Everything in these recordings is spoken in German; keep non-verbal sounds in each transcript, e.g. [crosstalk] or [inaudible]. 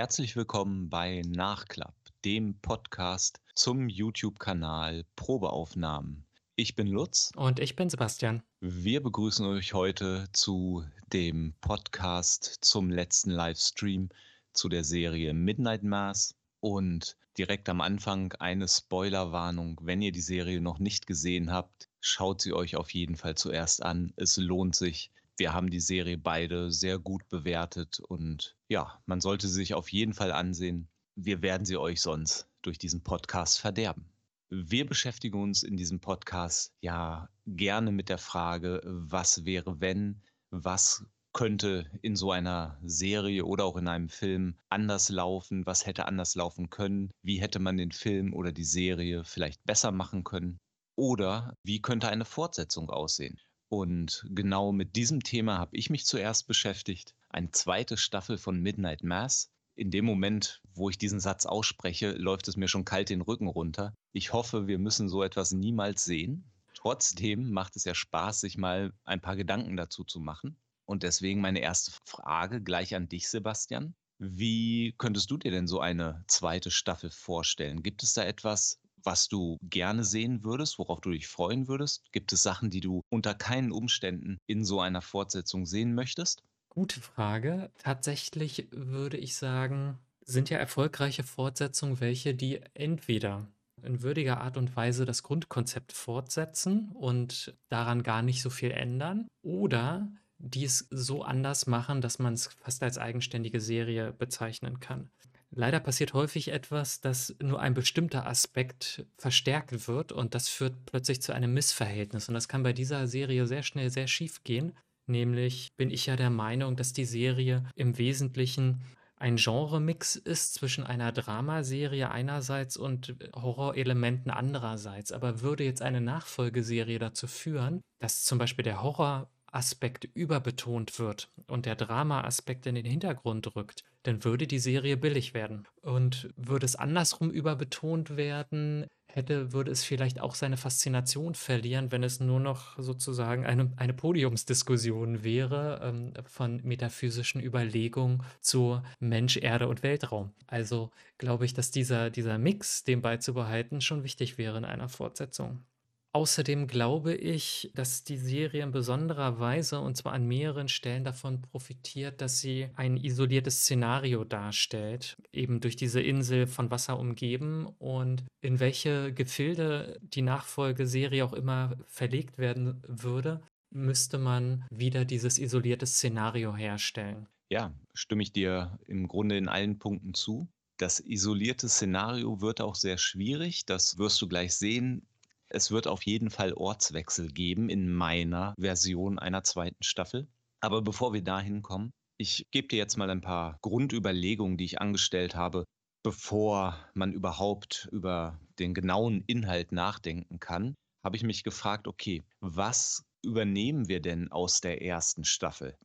Herzlich willkommen bei Nachklapp, dem Podcast zum YouTube-Kanal Probeaufnahmen. Ich bin Lutz. Und ich bin Sebastian. Wir begrüßen euch heute zu dem Podcast zum letzten Livestream zu der Serie Midnight Mass. Und direkt am Anfang eine Spoilerwarnung. Wenn ihr die Serie noch nicht gesehen habt, schaut sie euch auf jeden Fall zuerst an. Es lohnt sich. Wir haben die Serie beide sehr gut bewertet und ja, man sollte sie sich auf jeden Fall ansehen. Wir werden sie euch sonst durch diesen Podcast verderben. Wir beschäftigen uns in diesem Podcast ja gerne mit der Frage, was wäre, wenn, was könnte in so einer Serie oder auch in einem Film anders laufen, was hätte anders laufen können, wie hätte man den Film oder die Serie vielleicht besser machen können oder wie könnte eine Fortsetzung aussehen. Und genau mit diesem Thema habe ich mich zuerst beschäftigt. Eine zweite Staffel von Midnight Mass. In dem Moment, wo ich diesen Satz ausspreche, läuft es mir schon kalt den Rücken runter. Ich hoffe, wir müssen so etwas niemals sehen. Trotzdem macht es ja Spaß, sich mal ein paar Gedanken dazu zu machen. Und deswegen meine erste Frage gleich an dich, Sebastian. Wie könntest du dir denn so eine zweite Staffel vorstellen? Gibt es da etwas, was du gerne sehen würdest, worauf du dich freuen würdest? Gibt es Sachen, die du unter keinen Umständen in so einer Fortsetzung sehen möchtest? Gute Frage. Tatsächlich würde ich sagen, sind ja erfolgreiche Fortsetzungen welche, die entweder in würdiger Art und Weise das Grundkonzept fortsetzen und daran gar nicht so viel ändern oder die es so anders machen, dass man es fast als eigenständige Serie bezeichnen kann. Leider passiert häufig etwas, dass nur ein bestimmter Aspekt verstärkt wird und das führt plötzlich zu einem Missverhältnis. Und das kann bei dieser Serie sehr schnell sehr schief gehen. Nämlich bin ich ja der Meinung, dass die Serie im Wesentlichen ein Genremix ist zwischen einer Dramaserie einerseits und Horrorelementen andererseits. Aber würde jetzt eine Nachfolgeserie dazu führen, dass zum Beispiel der Horror Aspekt überbetont wird und der Drama-Aspekt in den Hintergrund rückt, dann würde die Serie billig werden. Und würde es andersrum überbetont werden, hätte, würde es vielleicht auch seine Faszination verlieren, wenn es nur noch sozusagen eine, eine Podiumsdiskussion wäre ähm, von metaphysischen Überlegungen zu Mensch, Erde und Weltraum. Also glaube ich, dass dieser, dieser Mix, dem beizubehalten, schon wichtig wäre in einer Fortsetzung. Außerdem glaube ich, dass die Serie in besonderer Weise, und zwar an mehreren Stellen davon profitiert, dass sie ein isoliertes Szenario darstellt, eben durch diese Insel von Wasser umgeben und in welche Gefilde die Nachfolgeserie auch immer verlegt werden würde, müsste man wieder dieses isolierte Szenario herstellen. Ja, stimme ich dir im Grunde in allen Punkten zu. Das isolierte Szenario wird auch sehr schwierig. Das wirst du gleich sehen. Es wird auf jeden Fall Ortswechsel geben in meiner Version einer zweiten Staffel. Aber bevor wir dahin kommen, ich gebe dir jetzt mal ein paar Grundüberlegungen, die ich angestellt habe, bevor man überhaupt über den genauen Inhalt nachdenken kann, habe ich mich gefragt, okay, was übernehmen wir denn aus der ersten Staffel?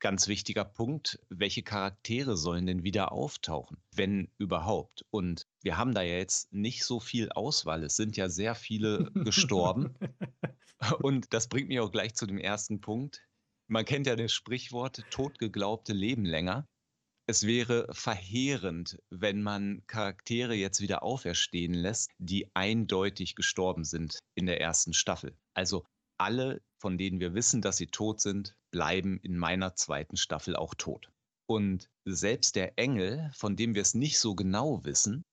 Ganz wichtiger Punkt, welche Charaktere sollen denn wieder auftauchen, wenn überhaupt? Und wir haben da ja jetzt nicht so viel Auswahl. Es sind ja sehr viele gestorben. [laughs] Und das bringt mich auch gleich zu dem ersten Punkt. Man kennt ja das Sprichwort, totgeglaubte leben länger. Es wäre verheerend, wenn man Charaktere jetzt wieder auferstehen lässt, die eindeutig gestorben sind in der ersten Staffel. Also alle, von denen wir wissen, dass sie tot sind, bleiben in meiner zweiten Staffel auch tot. Und selbst der Engel, von dem wir es nicht so genau wissen,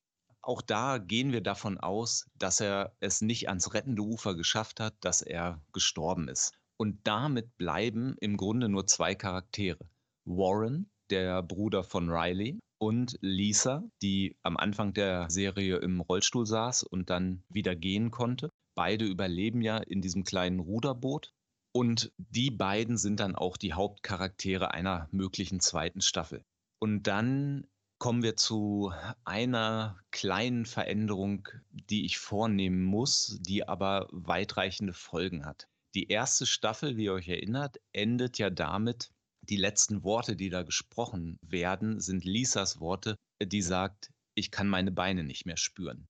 auch da gehen wir davon aus, dass er es nicht ans rettende Ufer geschafft hat, dass er gestorben ist. Und damit bleiben im Grunde nur zwei Charaktere. Warren, der Bruder von Riley, und Lisa, die am Anfang der Serie im Rollstuhl saß und dann wieder gehen konnte. Beide überleben ja in diesem kleinen Ruderboot und die beiden sind dann auch die Hauptcharaktere einer möglichen zweiten Staffel. Und dann kommen wir zu einer kleinen Veränderung, die ich vornehmen muss, die aber weitreichende Folgen hat. Die erste Staffel, wie ihr euch erinnert, endet ja damit, die letzten Worte, die da gesprochen werden, sind Lisas Worte, die sagt, ich kann meine Beine nicht mehr spüren.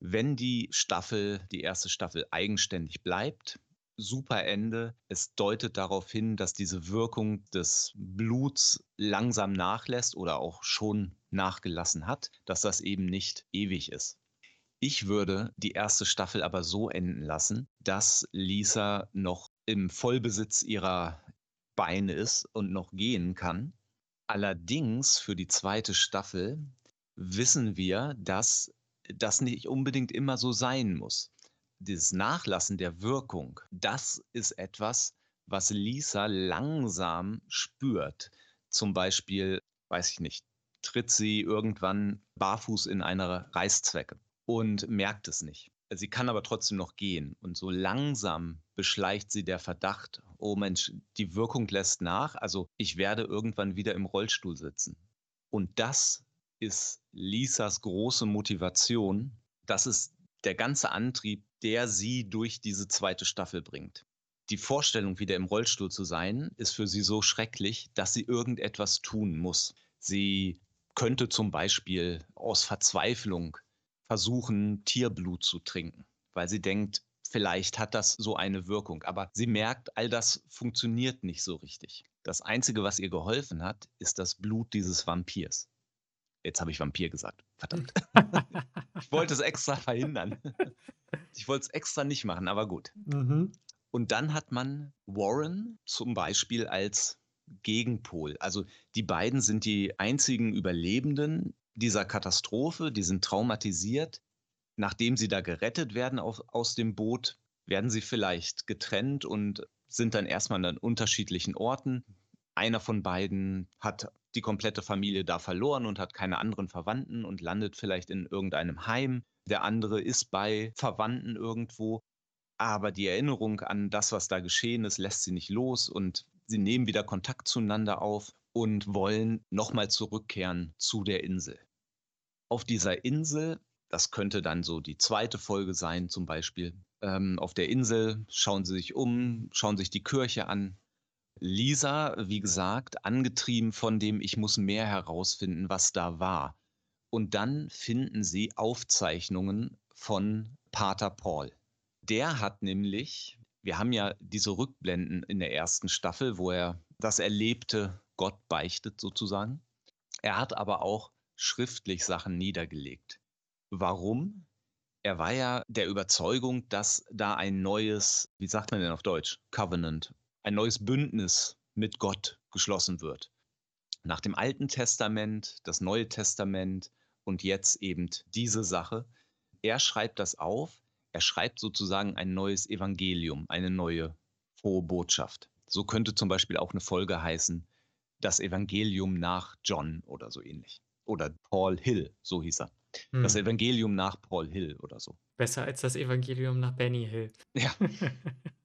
Wenn die Staffel, die erste Staffel eigenständig bleibt, super Ende. Es deutet darauf hin, dass diese Wirkung des Bluts langsam nachlässt oder auch schon nachgelassen hat, dass das eben nicht ewig ist. Ich würde die erste Staffel aber so enden lassen, dass Lisa noch im Vollbesitz ihrer Beine ist und noch gehen kann. Allerdings für die zweite Staffel wissen wir, dass das nicht unbedingt immer so sein muss dieses Nachlassen der Wirkung, das ist etwas, was Lisa langsam spürt. Zum Beispiel, weiß ich nicht, tritt sie irgendwann barfuß in eine Reißzwecke und merkt es nicht. Sie kann aber trotzdem noch gehen. Und so langsam beschleicht sie der Verdacht, oh Mensch, die Wirkung lässt nach, also ich werde irgendwann wieder im Rollstuhl sitzen. Und das ist Lisas große Motivation. Das ist der ganze Antrieb, der sie durch diese zweite Staffel bringt. Die Vorstellung, wieder im Rollstuhl zu sein, ist für sie so schrecklich, dass sie irgendetwas tun muss. Sie könnte zum Beispiel aus Verzweiflung versuchen, Tierblut zu trinken, weil sie denkt, vielleicht hat das so eine Wirkung. Aber sie merkt, all das funktioniert nicht so richtig. Das Einzige, was ihr geholfen hat, ist das Blut dieses Vampirs. Jetzt habe ich Vampir gesagt. Verdammt. [laughs] ich wollte es extra verhindern. Ich wollte es extra nicht machen, aber gut. Mhm. Und dann hat man Warren zum Beispiel als Gegenpol. Also die beiden sind die einzigen Überlebenden dieser Katastrophe, die sind traumatisiert. Nachdem sie da gerettet werden auf, aus dem Boot, werden sie vielleicht getrennt und sind dann erstmal an unterschiedlichen Orten. Einer von beiden hat die komplette Familie da verloren und hat keine anderen Verwandten und landet vielleicht in irgendeinem Heim. Der andere ist bei Verwandten irgendwo, aber die Erinnerung an das, was da geschehen ist, lässt sie nicht los und sie nehmen wieder Kontakt zueinander auf und wollen nochmal zurückkehren zu der Insel. Auf dieser Insel, das könnte dann so die zweite Folge sein zum Beispiel, ähm, auf der Insel schauen sie sich um, schauen sich die Kirche an, Lisa, wie gesagt, angetrieben von dem, ich muss mehr herausfinden, was da war. Und dann finden sie Aufzeichnungen von Pater Paul. Der hat nämlich, wir haben ja diese Rückblenden in der ersten Staffel, wo er das Erlebte Gott beichtet sozusagen. Er hat aber auch schriftlich Sachen niedergelegt. Warum? Er war ja der Überzeugung, dass da ein neues, wie sagt man denn auf Deutsch, Covenant ein neues Bündnis mit Gott geschlossen wird. Nach dem Alten Testament, das Neue Testament und jetzt eben diese Sache. Er schreibt das auf, er schreibt sozusagen ein neues Evangelium, eine neue frohe Botschaft. So könnte zum Beispiel auch eine Folge heißen, das Evangelium nach John oder so ähnlich. Oder Paul Hill, so hieß er. Hm. Das Evangelium nach Paul Hill oder so. Besser als das Evangelium nach Benny Hill. Ja. [laughs]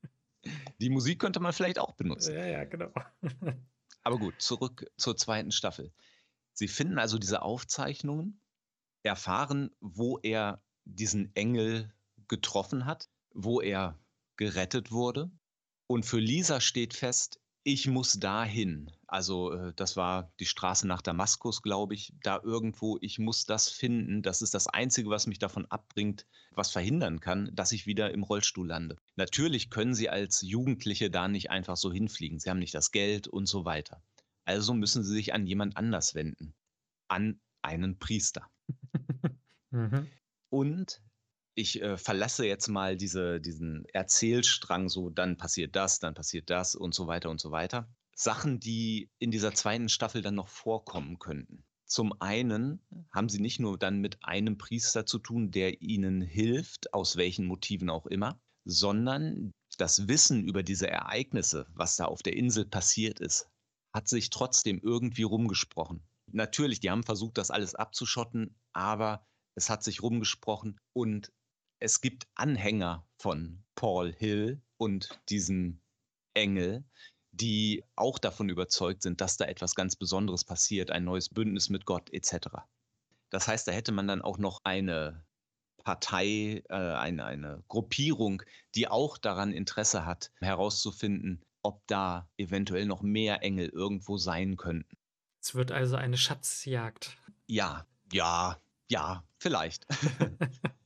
Die Musik könnte man vielleicht auch benutzen. Ja, ja, genau. [laughs] Aber gut, zurück zur zweiten Staffel. Sie finden also diese Aufzeichnungen, erfahren, wo er diesen Engel getroffen hat, wo er gerettet wurde. Und für Lisa steht fest, ich muss dahin. Also äh, das war die Straße nach Damaskus, glaube ich, da irgendwo. Ich muss das finden. Das ist das Einzige, was mich davon abbringt, was verhindern kann, dass ich wieder im Rollstuhl lande. Natürlich können Sie als Jugendliche da nicht einfach so hinfliegen. Sie haben nicht das Geld und so weiter. Also müssen Sie sich an jemand anders wenden. An einen Priester. [laughs] mhm. Und ich äh, verlasse jetzt mal diese, diesen Erzählstrang, so dann passiert das, dann passiert das und so weiter und so weiter. Sachen, die in dieser zweiten Staffel dann noch vorkommen könnten. Zum einen haben sie nicht nur dann mit einem Priester zu tun, der ihnen hilft, aus welchen Motiven auch immer, sondern das Wissen über diese Ereignisse, was da auf der Insel passiert ist, hat sich trotzdem irgendwie rumgesprochen. Natürlich, die haben versucht, das alles abzuschotten, aber es hat sich rumgesprochen und es gibt Anhänger von Paul Hill und diesem Engel, die auch davon überzeugt sind, dass da etwas ganz Besonderes passiert, ein neues Bündnis mit Gott etc. Das heißt, da hätte man dann auch noch eine Partei, äh, eine, eine Gruppierung, die auch daran Interesse hat, herauszufinden, ob da eventuell noch mehr Engel irgendwo sein könnten. Es wird also eine Schatzjagd. Ja, ja, ja, vielleicht. [laughs]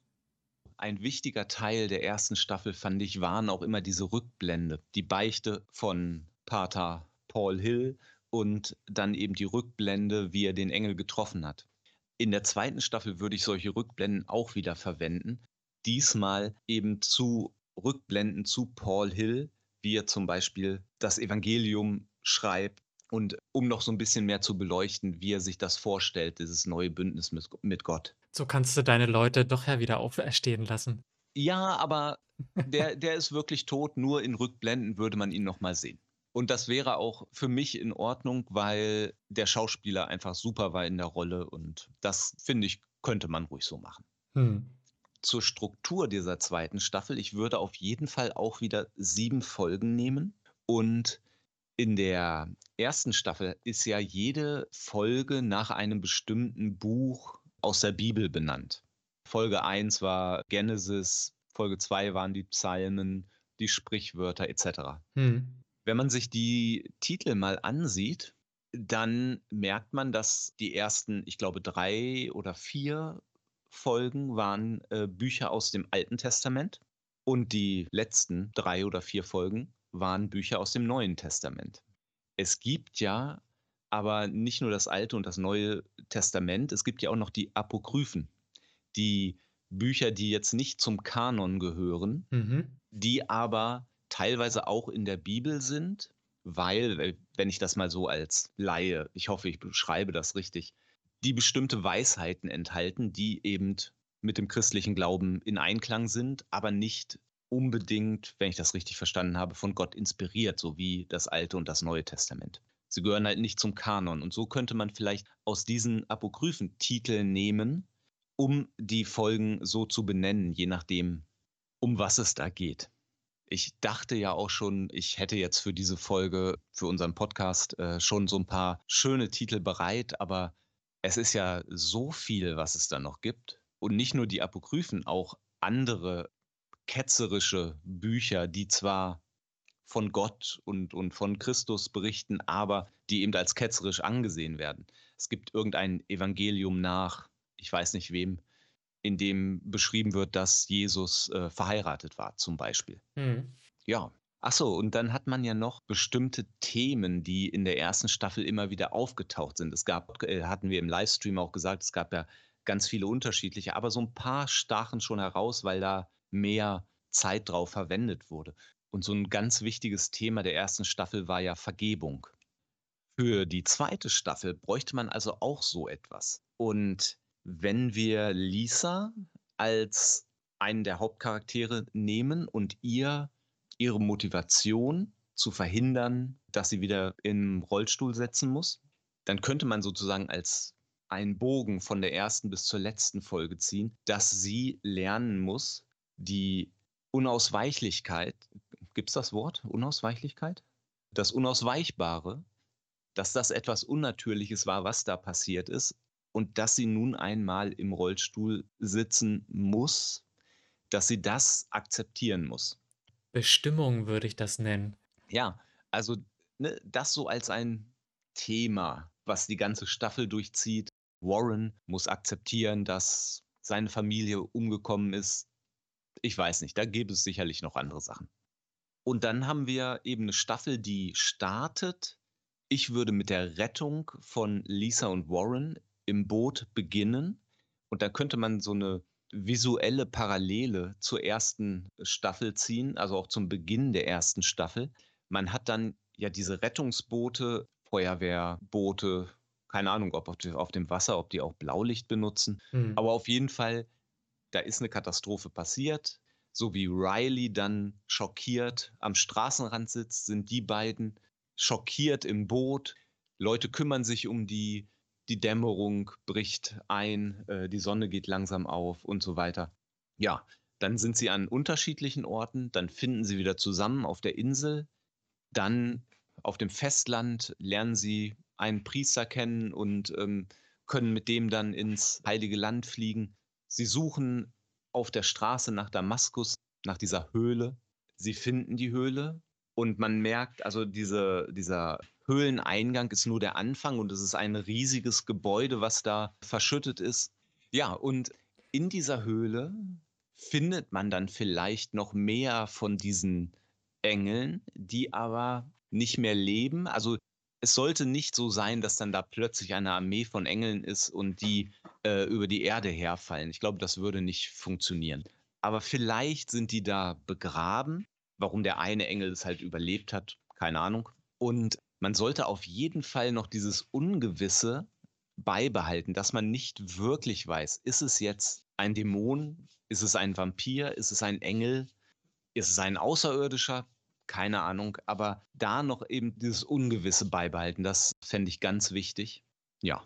ein wichtiger Teil der ersten Staffel, fand ich, waren auch immer diese Rückblende. Die Beichte von Pater Paul Hill und dann eben die Rückblende, wie er den Engel getroffen hat. In der zweiten Staffel würde ich solche Rückblenden auch wieder verwenden. Diesmal eben zu Rückblenden zu Paul Hill, wie er zum Beispiel das Evangelium schreibt und um noch so ein bisschen mehr zu beleuchten, wie er sich das vorstellt, dieses neue Bündnis mit, Gott. So kannst du deine Leute doch ja wieder auferstehen lassen. Ja, aber [laughs] der, der ist wirklich tot. Nur in Rückblenden würde man ihn nochmal sehen. Und das wäre auch für mich in Ordnung, weil der Schauspieler einfach super war in der Rolle. Und das, finde ich, könnte man ruhig so machen. Hm. Zur Struktur dieser zweiten Staffel. Ich würde auf jeden Fall auch wieder sieben Folgen nehmen. Und in der ersten Staffel ist ja jede Folge nach einem bestimmten Buch aus der Bibel benannt. Folge 1 war Genesis, Folge 2 waren die Psalmen, die Sprichwörter etc. Hm. Wenn man sich die Titel mal ansieht, dann merkt man, dass die ersten, ich glaube, drei oder vier Folgen waren äh, Bücher aus dem Alten Testament und die letzten drei oder vier Folgen waren Bücher aus dem Neuen Testament. Es gibt ja aber nicht nur das Alte und das Neue Testament, es gibt ja auch noch die Apokryphen, die Bücher, die jetzt nicht zum Kanon gehören, mhm. die aber teilweise auch in der Bibel sind, weil, wenn ich das mal so als Laie, ich hoffe, ich beschreibe das richtig, die bestimmte Weisheiten enthalten, die eben mit dem christlichen Glauben in Einklang sind, aber nicht unbedingt, wenn ich das richtig verstanden habe, von Gott inspiriert, so wie das Alte und das Neue Testament. Sie gehören halt nicht zum Kanon. Und so könnte man vielleicht aus diesen apokryphen Titeln nehmen, um die Folgen so zu benennen, je nachdem, um was es da geht. Ich dachte ja auch schon, ich hätte jetzt für diese Folge, für unseren Podcast äh, schon so ein paar schöne Titel bereit, aber es ist ja so viel, was es da noch gibt. Und nicht nur die Apokryphen, auch andere ketzerische Bücher, die zwar von Gott und, und von Christus berichten, aber die eben als ketzerisch angesehen werden. Es gibt irgendein Evangelium nach, ich weiß nicht wem, in dem beschrieben wird, dass Jesus äh, verheiratet war, zum Beispiel. Mhm. Ja. Ach so, und dann hat man ja noch bestimmte Themen, die in der ersten Staffel immer wieder aufgetaucht sind. Es gab, äh, hatten wir im Livestream auch gesagt, es gab ja ganz viele unterschiedliche, aber so ein paar stachen schon heraus, weil da mehr Zeit drauf verwendet wurde. Und so ein ganz wichtiges Thema der ersten Staffel war ja Vergebung. Für die zweite Staffel bräuchte man also auch so etwas. Und wenn wir Lisa als einen der Hauptcharaktere nehmen und ihr ihre Motivation zu verhindern, dass sie wieder im Rollstuhl setzen muss, dann könnte man sozusagen als einen Bogen von der ersten bis zur letzten Folge ziehen, dass sie lernen muss, die Unausweichlichkeit, gibt es das Wort, Unausweichlichkeit? Das Unausweichbare, dass das etwas Unnatürliches war, was da passiert ist und dass sie nun einmal im Rollstuhl sitzen muss, dass sie das akzeptieren muss. Bestimmung würde ich das nennen. Ja, also ne, das so als ein Thema, was die ganze Staffel durchzieht. Warren muss akzeptieren, dass seine Familie umgekommen ist. Ich weiß nicht, da gäbe es sicherlich noch andere Sachen. Und dann haben wir eben eine Staffel, die startet. Ich würde mit der Rettung von Lisa und Warren im Boot beginnen. Und da könnte man so eine visuelle Parallele zur ersten Staffel ziehen, also auch zum Beginn der ersten Staffel. Man hat dann ja diese Rettungsboote, Feuerwehrboote, keine Ahnung, ob auf dem Wasser, ob die auch Blaulicht benutzen. Mhm. Aber auf jeden Fall, da ist eine Katastrophe passiert. So wie Riley dann schockiert am Straßenrand sitzt, sind die beiden schockiert im Boot. Leute kümmern sich um die, die Dämmerung bricht ein, äh, die Sonne geht langsam auf und so weiter. Ja, dann sind sie an unterschiedlichen Orten, dann finden sie wieder zusammen auf der Insel, dann auf dem Festland lernen sie einen Priester kennen und ähm, können mit dem dann ins Heilige Land fliegen. Sie suchen auf der Straße nach Damaskus, nach dieser Höhle. Sie finden die Höhle und man merkt, also diese, dieser Höhleneingang ist nur der Anfang und es ist ein riesiges Gebäude, was da verschüttet ist. Ja, und in dieser Höhle findet man dann vielleicht noch mehr von diesen Engeln, die aber nicht mehr leben. Also es sollte nicht so sein, dass dann da plötzlich eine Armee von Engeln ist und die äh, über die Erde herfallen. Ich glaube, das würde nicht funktionieren. Aber vielleicht sind die da begraben. Warum der eine Engel es halt überlebt hat, keine Ahnung. Und man sollte auf jeden Fall noch dieses Ungewisse beibehalten, dass man nicht wirklich weiß, ist es jetzt ein Dämon, ist es ein Vampir, ist es ein Engel, ist es ein Außerirdischer, keine Ahnung, aber da noch eben dieses Ungewisse beibehalten, das fände ich ganz wichtig. Ja,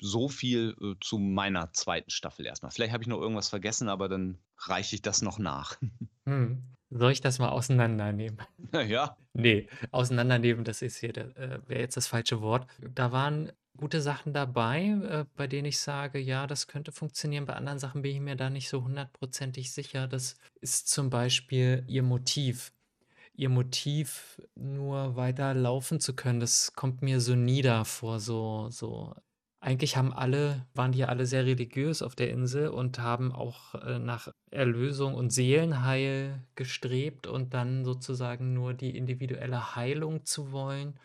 so viel äh, zu meiner zweiten Staffel erstmal. Vielleicht habe ich noch irgendwas vergessen, aber dann reiche ich das noch nach. [laughs] Hm. Soll ich das mal auseinandernehmen? [laughs] ja. Nee, auseinandernehmen, das ist hier, äh, wäre jetzt das falsche Wort. Da waren gute Sachen dabei, äh, bei denen ich sage, ja, das könnte funktionieren. Bei anderen Sachen bin ich mir da nicht so hundertprozentig sicher. Das ist zum Beispiel ihr Motiv ihr Motiv nur weiter laufen zu können, das kommt mir so nieder vor, so, so. Eigentlich haben alle, waren die alle sehr religiös auf der Insel und haben auch äh, nach Erlösung und Seelenheil gestrebt und dann sozusagen nur die individuelle Heilung zu wollen.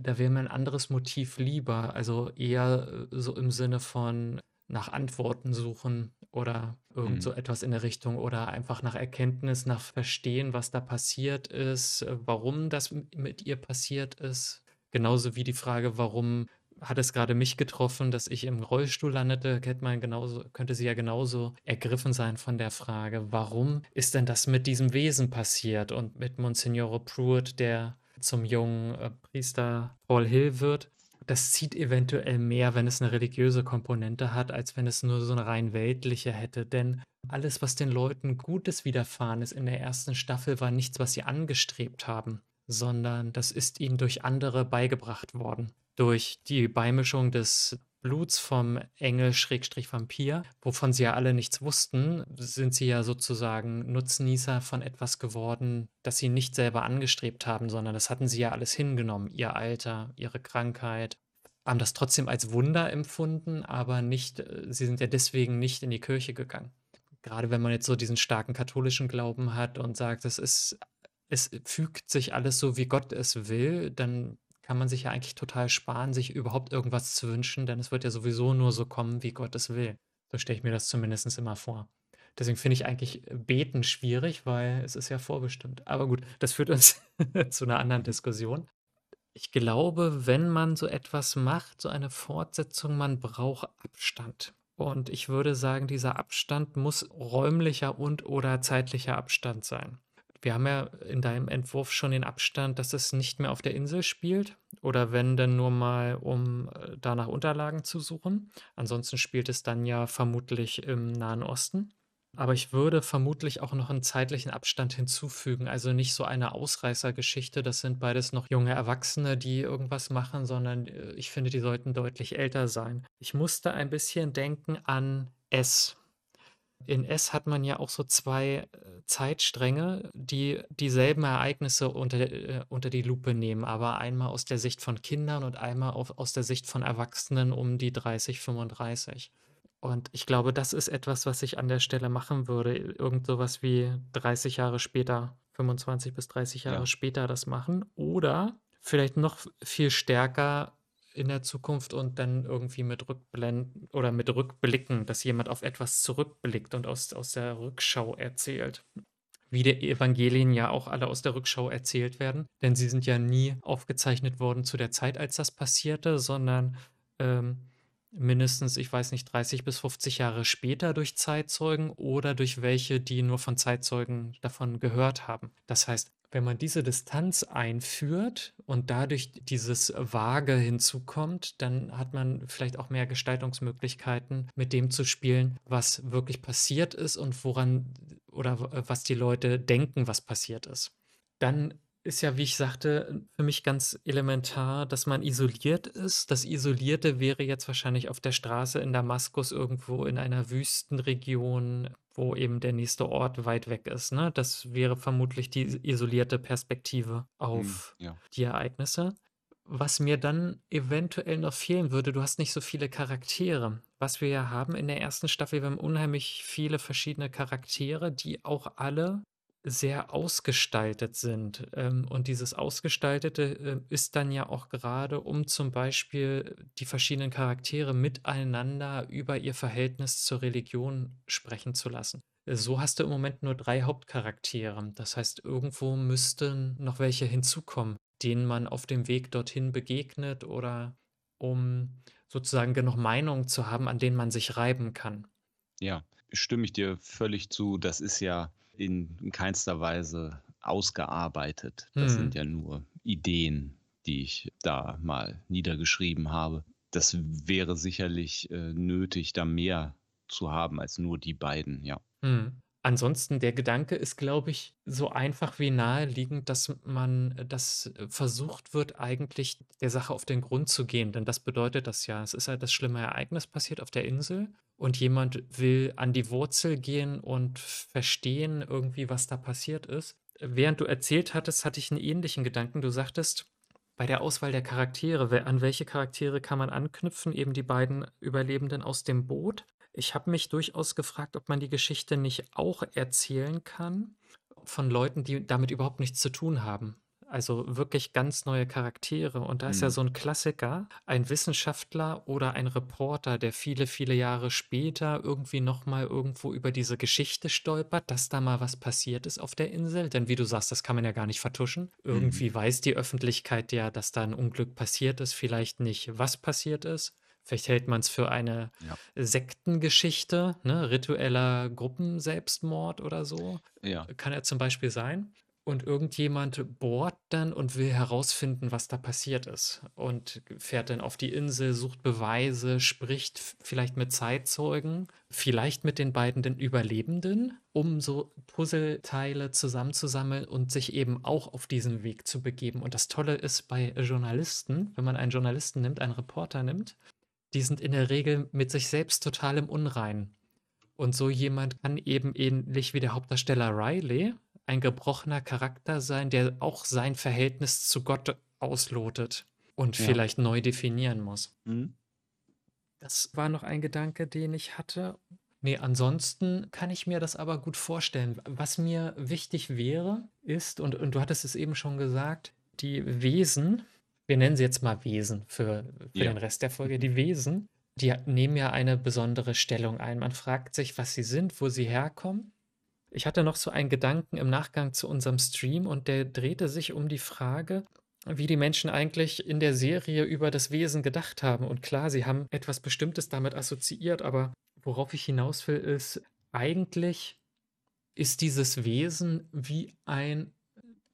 Da wäre mir ein anderes Motiv lieber, also eher äh, so im Sinne von nach Antworten suchen oder irgend so mhm. etwas in der Richtung oder einfach nach Erkenntnis, nach Verstehen, was da passiert ist, äh, warum das mit ihr passiert ist. Genauso wie die Frage, warum hat es gerade mich getroffen, dass ich im Rollstuhl landete, könnte, man genauso, könnte sie ja genauso ergriffen sein von der Frage, warum ist denn das mit diesem Wesen passiert und mit Monsignore Pruitt, der zum jungen äh, Priester Paul Hill wird das zieht eventuell mehr, wenn es eine religiöse Komponente hat, als wenn es nur so eine rein weltliche hätte. Denn alles, was den Leuten Gutes widerfahren ist in der ersten Staffel, war nichts, was sie angestrebt haben, sondern das ist ihnen durch andere beigebracht worden. Durch die Beimischung des Bluts vom Engel-Vampir, wovon sie ja alle nichts wussten, sind sie ja sozusagen Nutznießer von etwas geworden, das sie nicht selber angestrebt haben, sondern das hatten sie ja alles hingenommen, ihr Alter, ihre Krankheit, haben das trotzdem als Wunder empfunden, aber nicht, äh, sie sind ja deswegen nicht in die Kirche gegangen. Gerade wenn man jetzt so diesen starken katholischen Glauben hat und sagt, es ist, es fügt sich alles so, wie Gott es will, dann kann man sich ja eigentlich total sparen, sich überhaupt irgendwas zu wünschen, denn es wird ja sowieso nur so kommen, wie Gott es will. So stelle ich mir das zumindest immer vor. Deswegen finde ich eigentlich Beten schwierig, weil es ist ja vorbestimmt. Aber gut, das führt uns [laughs] zu einer anderen Diskussion. Ich glaube, wenn man so etwas macht, so eine Fortsetzung, man braucht Abstand. Und ich würde sagen, dieser Abstand muss räumlicher und oder zeitlicher Abstand sein. Wir haben ja in deinem Entwurf schon den Abstand, dass es nicht mehr auf der Insel spielt oder wenn dann nur mal, um äh, da nach Unterlagen zu suchen. Ansonsten spielt es dann ja vermutlich im Nahen Osten. Aber ich würde vermutlich auch noch einen zeitlichen Abstand hinzufügen. Also nicht so eine Ausreißergeschichte. Das sind beides noch junge Erwachsene, die irgendwas machen, sondern äh, ich finde, die sollten deutlich älter sein. Ich musste ein bisschen denken an S in S hat man ja auch so zwei äh, Zeitstränge, die dieselben Ereignisse unter, äh, unter die Lupe nehmen, aber einmal aus der Sicht von Kindern und einmal auf, aus der Sicht von Erwachsenen um die 30, 35. Und ich glaube, das ist etwas, was ich an der Stelle machen würde. Irgend sowas wie 30 Jahre später, 25 bis 30 Jahre ja. später das machen. Oder vielleicht noch viel stärker in der Zukunft und dann irgendwie mit Rückblenden oder mit Rückblicken, dass jemand auf etwas zurückblickt und aus, aus der Rückschau erzählt. Wie die Evangelien ja auch alle aus der Rückschau erzählt werden, denn sie sind ja nie aufgezeichnet worden zu der Zeit, als das passierte, sondern ähm, mindestens, ich weiß nicht, 30 bis 50 Jahre später durch Zeitzeugen oder durch welche, die nur von Zeitzeugen davon gehört haben. Das heißt, wenn man diese Distanz einführt und dadurch dieses Vage hinzukommt, dann hat man vielleicht auch mehr Gestaltungsmöglichkeiten, mit dem zu spielen, was wirklich passiert ist und woran oder was die Leute denken, was passiert ist. Dann ist ja, wie ich sagte, für mich ganz elementar, dass man isoliert ist. Das Isolierte wäre jetzt wahrscheinlich auf der Straße in Damaskus irgendwo in einer Wüstenregion, wo eben der nächste Ort weit weg ist. Ne? Das wäre vermutlich die isolierte Perspektive auf hm, ja. die Ereignisse. Was mir dann eventuell noch fehlen würde, du hast nicht so viele Charaktere. was wir ja haben in der ersten Staffel, wir haben unheimlich viele verschiedene Charaktere, die auch alle sehr ausgestaltet sind. Ähm, und dieses Ausgestaltete äh, ist dann ja auch gerade, um zum Beispiel die verschiedenen Charaktere miteinander über ihr Verhältnis zur Religion sprechen zu lassen. So hast du im Moment nur drei Hauptcharaktere. Das heißt, irgendwo müssten noch welche hinzukommen, denen man auf dem Weg dorthin begegnet oder um sozusagen genug Meinungen zu haben, an denen man sich reiben kann. Ja, stimme ich dir völlig zu. Das ist ja in keinster Weise ausgearbeitet. Das hm. sind ja nur Ideen, die ich da mal niedergeschrieben habe. Das wäre sicherlich äh, nötig, da mehr zu haben als nur die beiden, ja. Hm. Ansonsten, der Gedanke ist, glaube ich, so einfach wie naheliegend, dass man das versucht wird, eigentlich der Sache auf den Grund zu gehen. Denn das bedeutet das ja. Es ist halt das schlimme Ereignis passiert auf der Insel und jemand will an die Wurzel gehen und verstehen irgendwie, was da passiert ist. Während du erzählt hattest, hatte ich einen ähnlichen Gedanken. Du sagtest, bei der Auswahl der Charaktere, an welche Charaktere kann man anknüpfen? Eben die beiden Überlebenden aus dem Boot. Ich habe mich durchaus gefragt, ob man die Geschichte nicht auch erzählen kann von Leuten, die damit überhaupt nichts zu tun haben. Also wirklich ganz neue Charaktere. Und da ist ja mhm. so ein Klassiker, ein Wissenschaftler oder ein Reporter, der viele, viele Jahre später irgendwie nochmal irgendwo über diese Geschichte stolpert, dass da mal was passiert ist auf der Insel. Denn wie du sagst, das kann man ja gar nicht vertuschen. Irgendwie mhm. weiß die Öffentlichkeit ja, dass da ein Unglück passiert ist, vielleicht nicht, was passiert ist. Vielleicht hält man es für eine ja. Sektengeschichte, ne? ritueller Gruppenselbstmord oder so. Ja. Kann er zum Beispiel sein. Und irgendjemand bohrt dann und will herausfinden, was da passiert ist. Und fährt dann auf die Insel, sucht Beweise, spricht vielleicht mit Zeitzeugen, vielleicht mit den beiden den Überlebenden, um so Puzzleteile zusammenzusammeln und sich eben auch auf diesen Weg zu begeben. Und das Tolle ist bei Journalisten, wenn man einen Journalisten nimmt, einen Reporter nimmt, die sind in der Regel mit sich selbst total im Unrein. Und so jemand kann eben ähnlich wie der Hauptdarsteller Riley ein gebrochener Charakter sein, der auch sein Verhältnis zu Gott auslotet und ja. vielleicht neu definieren muss. Mhm. Das war noch ein Gedanke, den ich hatte. Nee, ansonsten kann ich mir das aber gut vorstellen. Was mir wichtig wäre, ist, und, und du hattest es eben schon gesagt, die Wesen, wir nennen sie jetzt mal Wesen für, für ja. den Rest der Folge, die Wesen, die nehmen ja eine besondere Stellung ein. Man fragt sich, was sie sind, wo sie herkommen. Ich hatte noch so einen Gedanken im Nachgang zu unserem Stream und der drehte sich um die Frage, wie die Menschen eigentlich in der Serie über das Wesen gedacht haben. Und klar, sie haben etwas Bestimmtes damit assoziiert, aber worauf ich hinaus will, ist, eigentlich ist dieses Wesen wie ein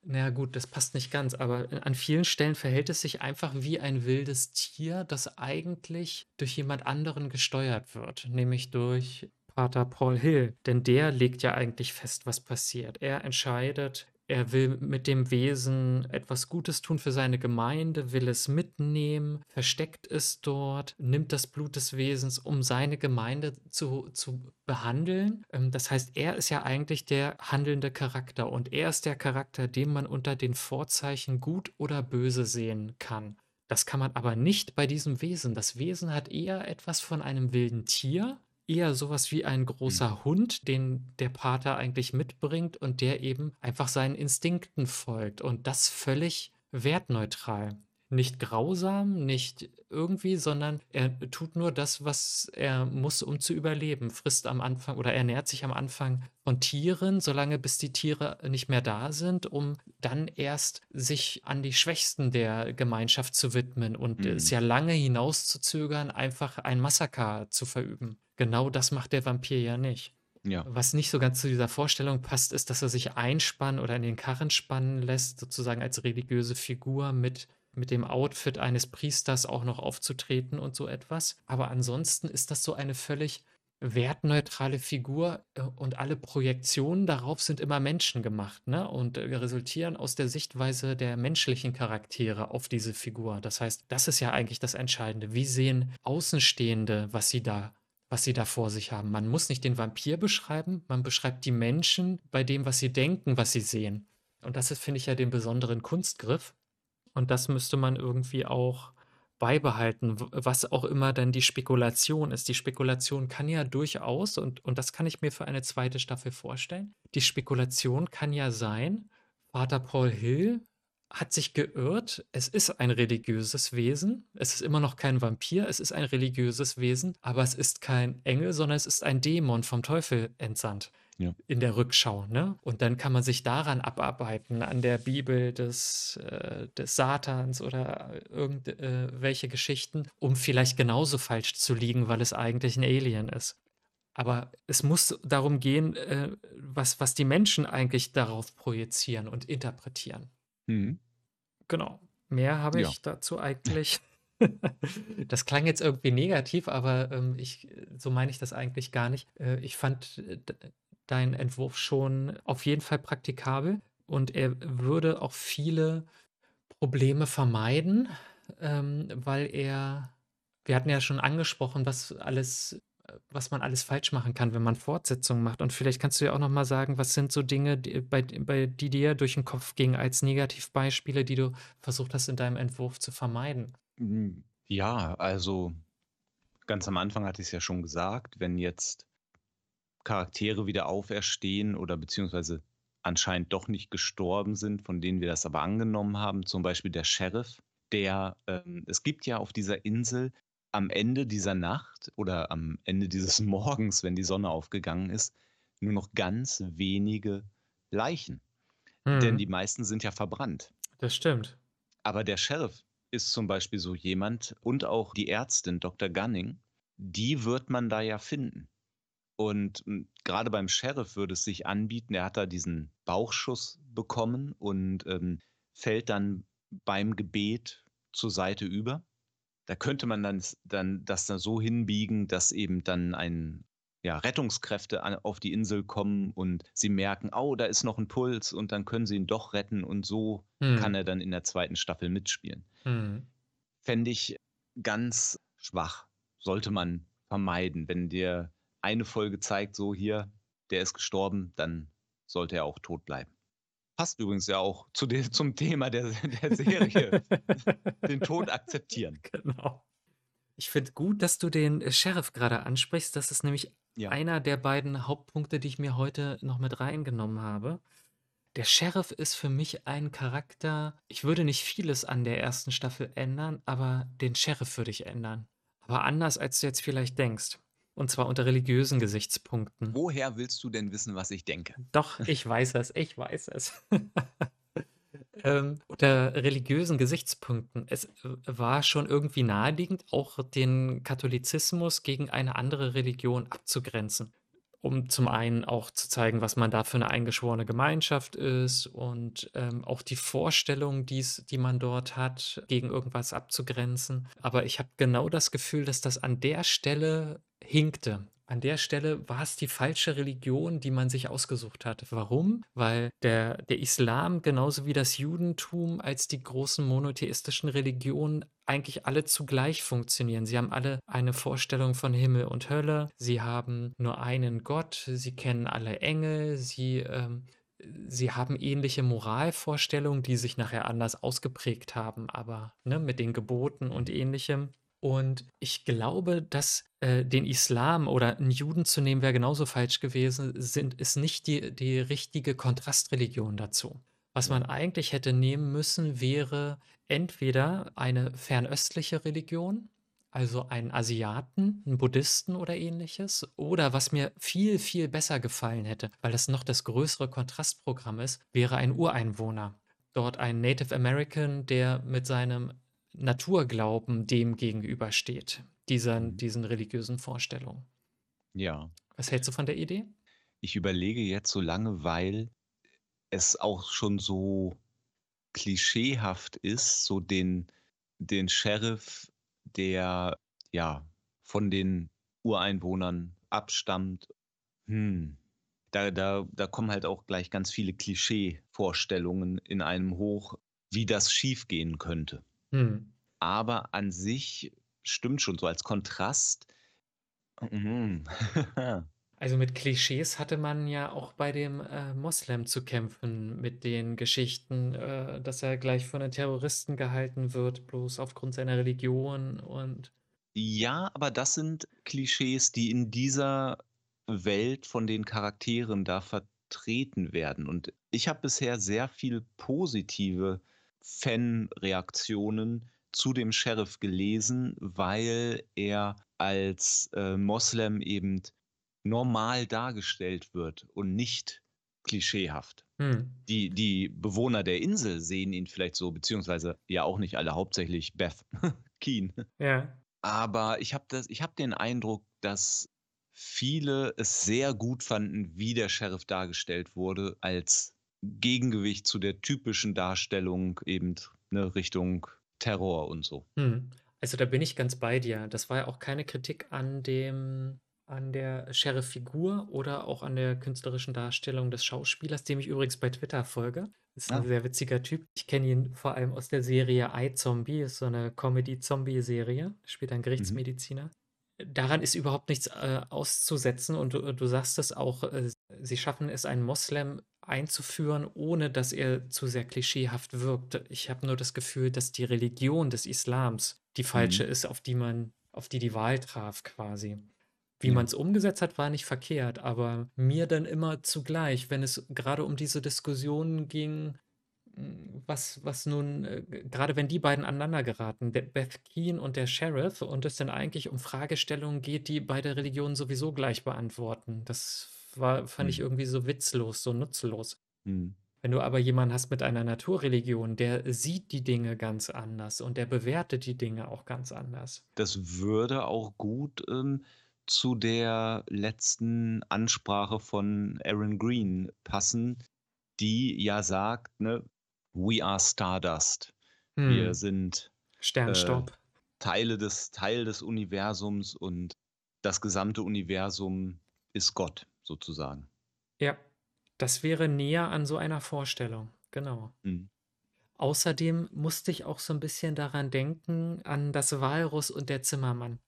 na gut, das passt nicht ganz, aber an vielen Stellen verhält es sich einfach wie ein wildes Tier, das eigentlich durch jemand anderen gesteuert wird, nämlich durch Pater Paul Hill, denn der legt ja eigentlich fest, was passiert. Er entscheidet, er will mit dem Wesen etwas Gutes tun für seine Gemeinde, will es mitnehmen, versteckt es dort, nimmt das Blut des Wesens, um seine Gemeinde zu, zu behandeln. Ähm, das heißt, er ist ja eigentlich der handelnde Charakter und er ist der Charakter, den man unter den Vorzeichen gut oder böse sehen kann. Das kann man aber nicht bei diesem Wesen. Das Wesen hat eher etwas von einem wilden Tier, eher sowas wie ein großer mhm. Hund, den der Pater eigentlich mitbringt und der eben einfach seinen Instinkten folgt und das völlig wertneutral. Nicht grausam, nicht irgendwie, sondern er tut nur das, was er muss, um zu überleben. Frisst am Anfang oder ernährt sich am Anfang von Tieren, solange bis die Tiere nicht mehr da sind, um dann erst sich an die Schwächsten der Gemeinschaft zu widmen und mhm. es ja lange hinauszuzögern, einfach ein Massaker zu verüben. Genau das macht der Vampir ja nicht. Ja. Was nicht so ganz zu dieser Vorstellung passt, ist, dass er sich einspannen oder in den Karren spannen lässt, sozusagen als religiöse Figur mit, mit dem Outfit eines Priesters auch noch aufzutreten und so etwas. Aber ansonsten ist das so eine völlig wertneutrale Figur äh, und alle Projektionen darauf sind immer menschengemacht ne? und äh, resultieren aus der Sichtweise der menschlichen Charaktere auf diese Figur. Das heißt, das ist ja eigentlich das Entscheidende. Wie sehen Außenstehende, was sie da was sie da vor sich haben. Man muss nicht den Vampir beschreiben, man beschreibt die Menschen bei dem, was sie denken, was sie sehen. Und das ist, finde ich, ja den besonderen Kunstgriff. Und das müsste man irgendwie auch beibehalten, was auch immer dann die Spekulation ist. Die Spekulation kann ja durchaus, und, und das kann ich mir für eine zweite Staffel vorstellen, die Spekulation kann ja sein, Vater Paul Hill hat sich geirrt. Es ist ein religiöses Wesen. Es ist immer noch kein Vampir, es ist ein religiöses Wesen, aber es ist kein Engel, sondern es ist ein Dämon vom Teufel entsandt. Ja. In der Rückschau, ne? Und dann kann man sich daran abarbeiten, an der Bibel des, äh, des Satans oder irgendwelche äh, Geschichten, um vielleicht genauso falsch zu liegen, weil es eigentlich ein Alien ist. Aber es muss darum gehen, äh, was, was die Menschen eigentlich darauf projizieren und interpretieren. Mhm. Genau. Mehr habe ich ja. dazu eigentlich. [laughs] das klang jetzt irgendwie negativ, aber ähm, ich, so meine ich das eigentlich gar nicht. Äh, ich fand äh, deinen Entwurf schon auf jeden Fall praktikabel und er würde auch viele Probleme vermeiden, ähm, weil er, wir hatten ja schon angesprochen, was alles was man alles falsch machen kann, wenn man Fortsetzungen macht. Und vielleicht kannst du ja auch noch mal sagen, was sind so Dinge, die, bei, bei, die dir durch den Kopf gingen als Negativbeispiele, die du versucht hast, in deinem Entwurf zu vermeiden? Hm, ja, also ganz am Anfang hatte ich es ja schon gesagt, wenn jetzt Charaktere wieder auferstehen oder beziehungsweise anscheinend doch nicht gestorben sind, von denen wir das aber angenommen haben, zum Beispiel der Sheriff, der, ähm, es gibt ja auf dieser Insel am Ende dieser Nacht oder am Ende dieses [laughs] Morgens, wenn die Sonne aufgegangen ist, nur noch ganz wenige Leichen. Hm. Denn die meisten sind ja verbrannt. Das stimmt. Aber der Sheriff ist zum Beispiel so jemand und auch die Ärztin Dr. Gunning, die wird man da ja finden. Und hm, gerade beim Sheriff würde es sich anbieten, er hat da diesen Bauchschuss bekommen und ähm, fällt dann beim Gebet zur Seite über da könnte man dann, dann das dann so hinbiegen, dass eben dann ein ja, Rettungskräfte an, auf die Insel kommen und sie merken, oh, da ist noch ein Puls und dann können sie ihn doch retten und so hm. kann er dann in der zweiten Staffel mitspielen. Hm. Fände ich ganz schwach. Sollte man vermeiden. Wenn dir eine Folge zeigt, so hier, der ist gestorben, dann sollte er auch tot bleiben. Passt übrigens ja auch zu de zum Thema der, der Serie. [laughs] den Tod akzeptieren. Genau. Ich finde gut, dass du den äh, Sheriff gerade ansprichst. Das ist nämlich ja. einer der beiden Hauptpunkte, die ich mir heute noch mit reingenommen habe. Der Sheriff ist für mich ein Charakter. Ich würde nicht vieles an der ersten Staffel ändern, aber den Sheriff würde ich ändern. Aber anders, als du jetzt vielleicht denkst. Und zwar unter religiösen Gesichtspunkten. Woher willst du denn wissen, was ich denke? Doch, ich weiß es, ich weiß es. [laughs] ähm, unter religiösen Gesichtspunkten. Es war schon irgendwie naheliegend, auch den Katholizismus gegen eine andere Religion abzugrenzen um zum einen auch zu zeigen, was man da für eine eingeschworene Gemeinschaft ist und ähm, auch die Vorstellung, die's, die man dort hat, gegen irgendwas abzugrenzen. Aber ich habe genau das Gefühl, dass das an der Stelle hinkte. An der Stelle war es die falsche Religion, die man sich ausgesucht hat. Warum? Weil der, der Islam genauso wie das Judentum als die großen monotheistischen Religionen eigentlich alle zugleich funktionieren. Sie haben alle eine Vorstellung von Himmel und Hölle. Sie haben nur einen Gott. Sie kennen alle Engel. Sie, ähm, sie haben ähnliche Moralvorstellungen, die sich nachher anders ausgeprägt haben, aber ne, mit den Geboten und ähnlichem. Und ich glaube, dass äh, den Islam oder einen Juden zu nehmen, wäre genauso falsch gewesen, sind, ist nicht die, die richtige Kontrastreligion dazu. Was man eigentlich hätte nehmen müssen, wäre entweder eine fernöstliche Religion, also einen Asiaten, einen Buddhisten oder ähnliches, oder was mir viel, viel besser gefallen hätte, weil das noch das größere Kontrastprogramm ist, wäre ein Ureinwohner. Dort ein Native American, der mit seinem Naturglauben dem gegenübersteht, diesen, mhm. diesen religiösen Vorstellungen. Ja. Was hältst du von der Idee? Ich überlege jetzt so lange, weil es auch schon so klischeehaft ist, so den, den Sheriff, der ja von den Ureinwohnern abstammt. Hm. Da, da, da kommen halt auch gleich ganz viele Klischee-Vorstellungen in einem hoch, wie das schiefgehen könnte. Hm. Aber an sich stimmt schon so als Kontrast. Mhm. [laughs] Also mit Klischees hatte man ja auch bei dem äh, Moslem zu kämpfen, mit den Geschichten, äh, dass er gleich von den Terroristen gehalten wird, bloß aufgrund seiner Religion und. Ja, aber das sind Klischees, die in dieser Welt von den Charakteren da vertreten werden. Und ich habe bisher sehr viel positive Fanreaktionen zu dem Sheriff gelesen, weil er als äh, Moslem eben normal dargestellt wird und nicht klischeehaft. Hm. Die, die Bewohner der Insel sehen ihn vielleicht so, beziehungsweise ja auch nicht alle, hauptsächlich Beth [laughs] Keen. Ja. Aber ich habe hab den Eindruck, dass viele es sehr gut fanden, wie der Sheriff dargestellt wurde, als Gegengewicht zu der typischen Darstellung eben ne, Richtung Terror und so. Hm. Also da bin ich ganz bei dir. Das war ja auch keine Kritik an dem an der Sheriff-Figur oder auch an der künstlerischen Darstellung des Schauspielers, dem ich übrigens bei Twitter folge. Ist ein ah. sehr witziger Typ. Ich kenne ihn vor allem aus der Serie iZombie, ist so eine Comedy-Zombie-Serie. Spielt ein. Gerichtsmediziner. Mhm. Daran ist überhaupt nichts äh, auszusetzen und du, du sagst es auch, äh, sie schaffen es, einen Moslem einzuführen, ohne dass er zu sehr klischeehaft wirkt. Ich habe nur das Gefühl, dass die Religion des Islams die falsche mhm. ist, auf die man, auf die die Wahl traf quasi. Wie ja. man es umgesetzt hat, war nicht verkehrt, aber mir dann immer zugleich, wenn es gerade um diese Diskussionen ging, hm, was, was nun, äh, gerade wenn die beiden aneinander geraten, der Beth Keen und der Sheriff, und es dann eigentlich um Fragestellungen geht, die beide Religionen sowieso gleich beantworten. Das war, fand hm. ich irgendwie so witzlos, so nutzlos. Hm. Wenn du aber jemanden hast mit einer Naturreligion, der sieht die Dinge ganz anders und der bewertet die Dinge auch ganz anders. Das würde auch gut ähm, zu der letzten Ansprache von Aaron Green passen, die ja sagt, ne, we are Stardust. Hm. Wir sind Sternstaub. Äh, Teile des, Teil des Universums und das gesamte Universum ist Gott sozusagen. Ja, das wäre näher an so einer Vorstellung, genau. Hm. Außerdem musste ich auch so ein bisschen daran denken, an das Walrus und der Zimmermann.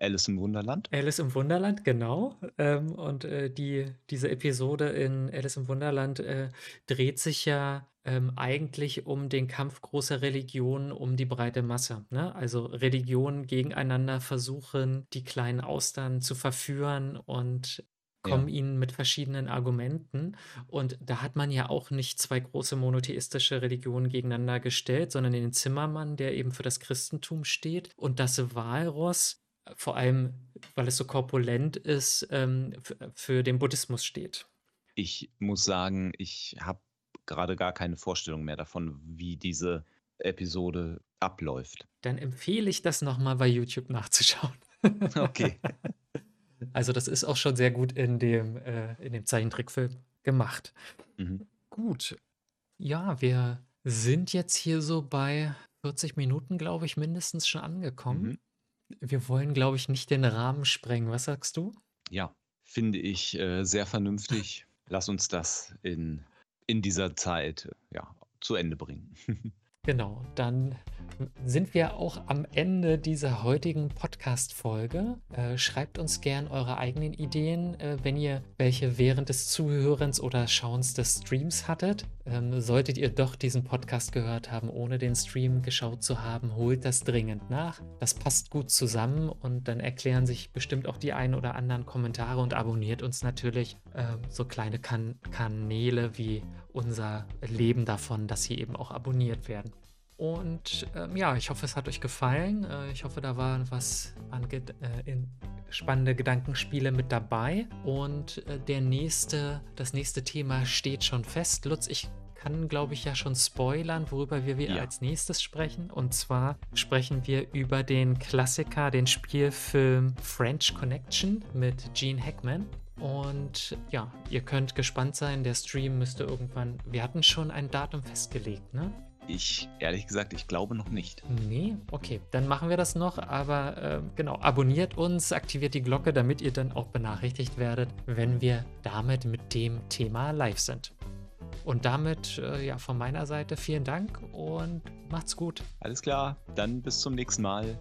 Alice im Wunderland. Alice im Wunderland, genau. Ähm, und äh, die, diese Episode in Alice im Wunderland äh, dreht sich ja ähm, eigentlich um den Kampf großer Religionen um die breite Masse. Ne? Also Religionen gegeneinander versuchen, die kleinen Austern zu verführen und kommen ja. ihnen mit verschiedenen Argumenten. Und da hat man ja auch nicht zwei große monotheistische Religionen gegeneinander gestellt, sondern den Zimmermann, der eben für das Christentum steht, und das Walross, vor allem, weil es so korpulent ist, ähm, für den Buddhismus steht. Ich muss sagen, ich habe gerade gar keine Vorstellung mehr davon, wie diese Episode abläuft. Dann empfehle ich das nochmal bei YouTube nachzuschauen. [laughs] Okay. [laughs] Also das ist auch schon sehr gut in dem, äh, in dem Zeichentrickfilm gemacht. Mhm. Gut. Ja, wir sind jetzt hier so bei 40 Minuten, glaube ich, mindestens schon angekommen. Mhm. Wir wollen, glaube ich, nicht den Rahmen sprengen. Was sagst du? Ja, finde ich äh, sehr vernünftig. Lass uns das in, in dieser Zeit äh, ja, zu Ende bringen. [laughs] Genau, dann sind wir auch am Ende dieser heutigen Podcast-Folge. Äh, schreibt uns gern eure eigenen Ideen, äh, wenn ihr welche während des Zuhörens oder Schauens des Streams hattet. Ähm, solltet ihr doch diesen Podcast gehört haben, ohne den Stream geschaut zu haben, holt das dringend nach. Das passt gut zusammen und dann erklären sich bestimmt auch die ein oder anderen Kommentare und abonniert uns natürlich äh, so kleine kan Kanäle wie unser Leben davon, dass sie eben auch abonniert werden. Und ähm, ja, ich hoffe, es hat euch gefallen. Äh, ich hoffe, da waren was an äh, in spannende Gedankenspiele mit dabei. Und äh, der nächste, das nächste Thema steht schon fest. Lutz, ich kann, glaube ich, ja schon spoilern, worüber wir, wir ja. als nächstes sprechen. Und zwar sprechen wir über den Klassiker, den Spielfilm French Connection mit Gene Hackman. Und ja, ihr könnt gespannt sein, der Stream müsste irgendwann. Wir hatten schon ein Datum festgelegt, ne? Ich, ehrlich gesagt, ich glaube noch nicht. Nee, okay, dann machen wir das noch. Aber äh, genau, abonniert uns, aktiviert die Glocke, damit ihr dann auch benachrichtigt werdet, wenn wir damit mit dem Thema live sind. Und damit, äh, ja, von meiner Seite vielen Dank und macht's gut. Alles klar, dann bis zum nächsten Mal.